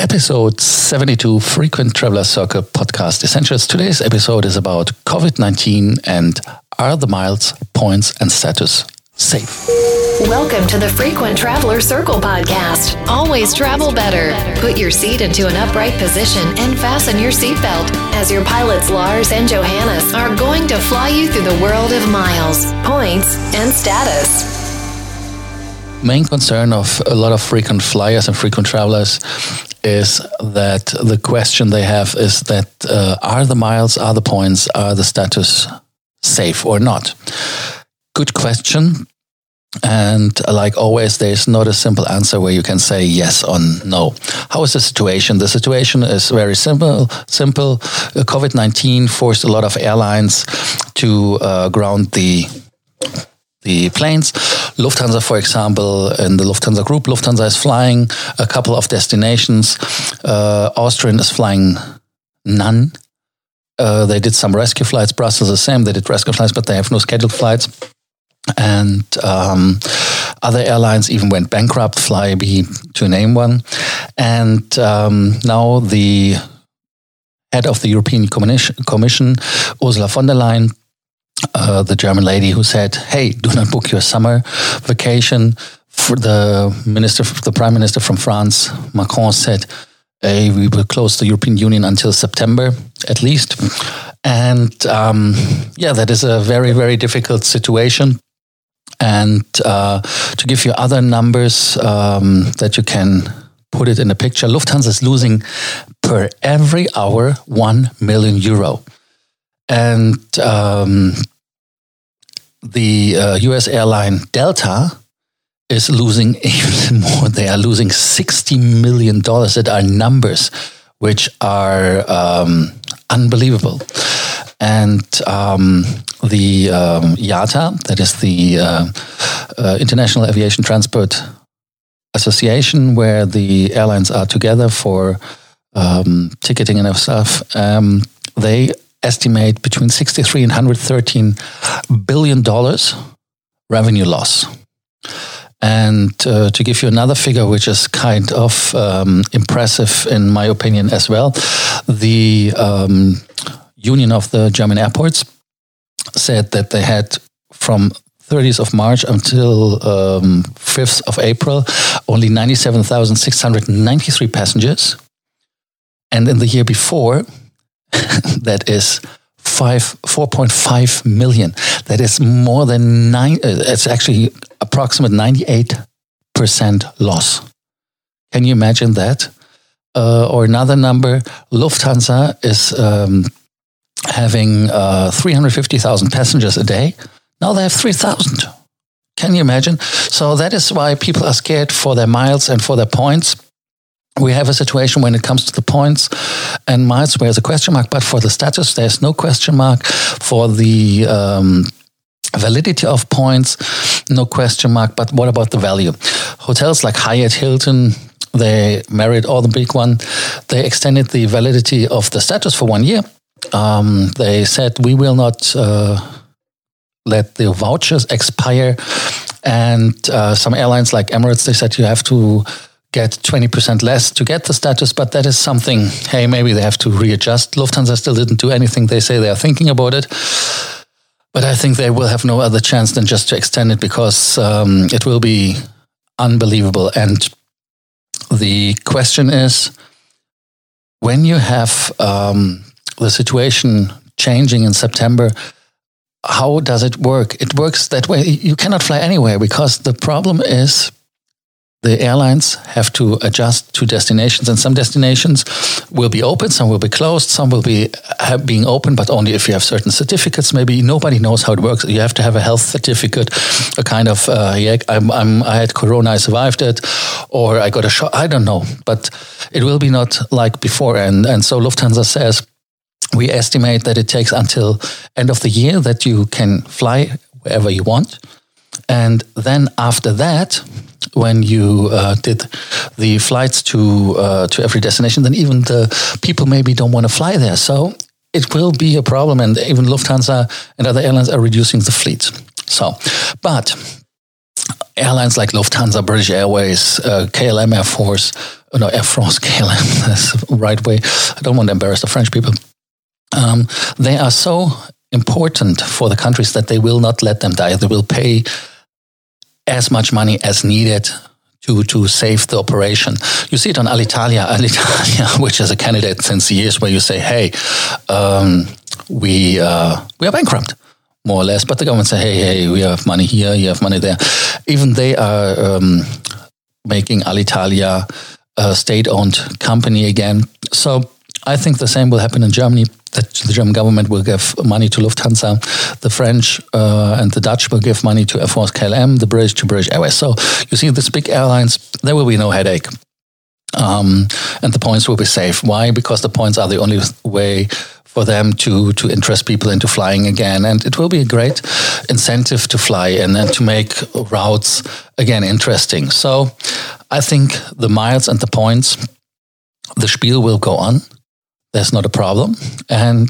Episode 72 Frequent Traveler Circle Podcast Essentials. Today's episode is about COVID 19 and are the miles, points, and status safe? Welcome to the Frequent Traveler Circle podcast. Always travel better. Put your seat into an upright position and fasten your seatbelt as your pilots Lars and Johannes are going to fly you through the world of miles, points, and status main concern of a lot of frequent flyers and frequent travelers is that the question they have is that uh, are the miles, are the points, are the status safe or not? Good question. And like always, there's not a simple answer where you can say yes or no. How is the situation? The situation is very simple. Simple. COVID nineteen forced a lot of airlines to uh, ground the the planes. Lufthansa, for example, in the Lufthansa group, Lufthansa is flying a couple of destinations. Uh, Austrian is flying none. Uh, they did some rescue flights. Brussels the same. They did rescue flights, but they have no scheduled flights. And um, other airlines even went bankrupt, Flybe to name one. And um, now the head of the European Commission, Ursula von der Leyen, uh, the German lady who said, "Hey, do not book your summer vacation." For the minister, the prime minister from France, Macron said, hey, "We will close the European Union until September, at least." And um, yeah, that is a very, very difficult situation. And uh, to give you other numbers um, that you can put it in a picture, Lufthansa is losing per every hour one million euro and um, the uh, U.S. airline Delta is losing even more. They are losing sixty million dollars. That are numbers which are um, unbelievable. And um, the um, IATA, that is the uh, uh, International Aviation Transport Association, where the airlines are together for um, ticketing and stuff, um, they estimate between 63 and 113 billion dollars revenue loss. And uh, to give you another figure, which is kind of um, impressive in my opinion as well, the um, Union of the German Airports said that they had from 30th of March until um, 5th of April only 97,693 passengers. And in the year before, that is five, 4.5 million. That is more than nine, uh, it's actually approximate 98% loss. Can you imagine that? Uh, or another number, Lufthansa is um, having uh, 350,000 passengers a day. Now they have 3,000. Can you imagine? So that is why people are scared for their miles and for their points we have a situation when it comes to the points and miles where there's a question mark, but for the status, there's no question mark. For the um, validity of points, no question mark. But what about the value? Hotels like Hyatt, Hilton, they Marriott all the big one, they extended the validity of the status for one year. Um, they said we will not uh, let the vouchers expire. And uh, some airlines like Emirates, they said you have to get 20% less to get the status, but that is something, hey, maybe they have to readjust. Lufthansa still didn't do anything. They say they are thinking about it. But I think they will have no other chance than just to extend it because um, it will be unbelievable. And the question is when you have um, the situation changing in September, how does it work? It works that way. You cannot fly anywhere because the problem is the airlines have to adjust to destinations, and some destinations will be open, some will be closed, some will be being open, but only if you have certain certificates. Maybe nobody knows how it works. You have to have a health certificate, a kind of uh, yeah, I'm, I'm, I had corona, I survived it, or I got a shot. I don't know, but it will be not like before. And and so Lufthansa says we estimate that it takes until end of the year that you can fly wherever you want, and then after that when you uh, did the flights to uh, to every destination, then even the people maybe don't want to fly there. So it will be a problem, and even Lufthansa and other airlines are reducing the fleet. So, but airlines like Lufthansa, British Airways, uh, KLM Air Force, uh, no, Air France, KLM, that's the right way. I don't want to embarrass the French people. Um, they are so important for the countries that they will not let them die. They will pay as much money as needed to, to save the operation. You see it on Alitalia, Alitalia, which is a candidate since years where you say, hey, um, we, uh, we are bankrupt more or less. But the government say, hey, hey, we have money here, you have money there. Even they are um, making Alitalia a state-owned company again. So I think the same will happen in Germany. That the German government will give money to Lufthansa, the French uh, and the Dutch will give money to Air France KLM, the British to British Airways. So you see, these big airlines, there will be no headache. Um, and the points will be safe. Why? Because the points are the only way for them to to interest people into flying again, and it will be a great incentive to fly and then to make routes again interesting. So, I think the miles and the points, the spiel will go on. There's not a problem, and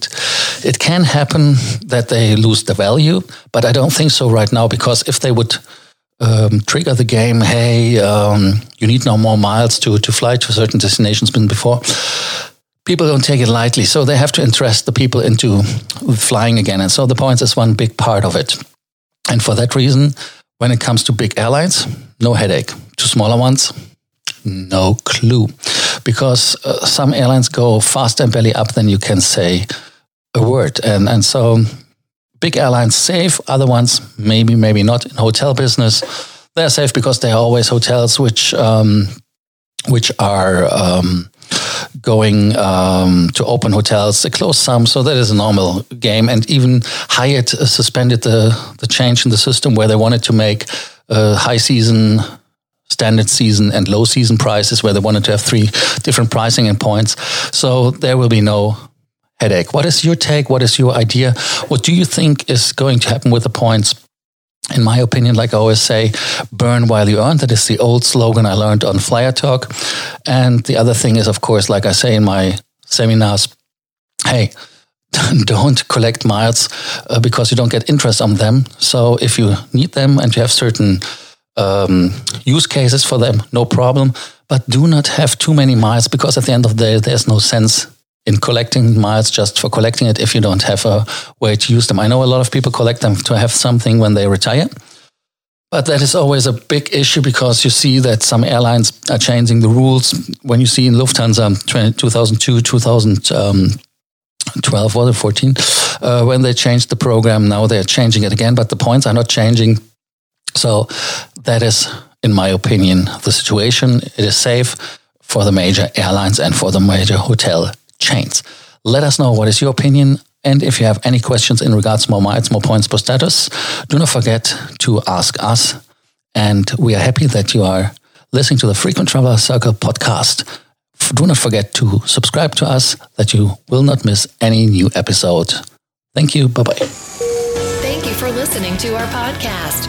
it can happen that they lose the value, but I don't think so right now because if they would um, trigger the game, hey, um, you need no more miles to to fly to certain destinations than before people don't take it lightly. So they have to interest the people into flying again. And so the points is one big part of it. And for that reason, when it comes to big airlines, no headache. To smaller ones, no clue. Because uh, some airlines go faster and belly up than you can say a word. And, and so big airlines safe, other ones maybe, maybe not. In hotel business, they're safe because they are always hotels which, um, which are. Um, going um, to open hotels. They close some, so that is a normal game. And even Hyatt uh, suspended the, the change in the system where they wanted to make uh, high season, standard season, and low season prices, where they wanted to have three different pricing and points. So there will be no headache. What is your take? What is your idea? What do you think is going to happen with the points? in my opinion, like I always say, burn while you earn. That is the old slogan I learned on Flyer Talk. And the other thing is, of course, like I say in my seminars, hey, don't collect miles uh, because you don't get interest on them. So if you need them and you have certain um, use cases for them, no problem. But do not have too many miles because at the end of the day, there's no sense in collecting miles just for collecting it if you don't have a way to use them. I know a lot of people collect them to have something when they retire. But that is always a big issue because you see that some airlines are changing the rules. When you see in Lufthansa 2002, 2012, or 14, uh, when they changed the program, now they're changing it again, but the points are not changing. So that is, in my opinion, the situation. It is safe for the major airlines and for the major hotel chains. Let us know what is your opinion. And if you have any questions in regards to more miles, more points per status, do not forget to ask us. And we are happy that you are listening to the Frequent Traveler Circle podcast. Do not forget to subscribe to us that you will not miss any new episode. Thank you. Bye bye. Thank you for listening to our podcast,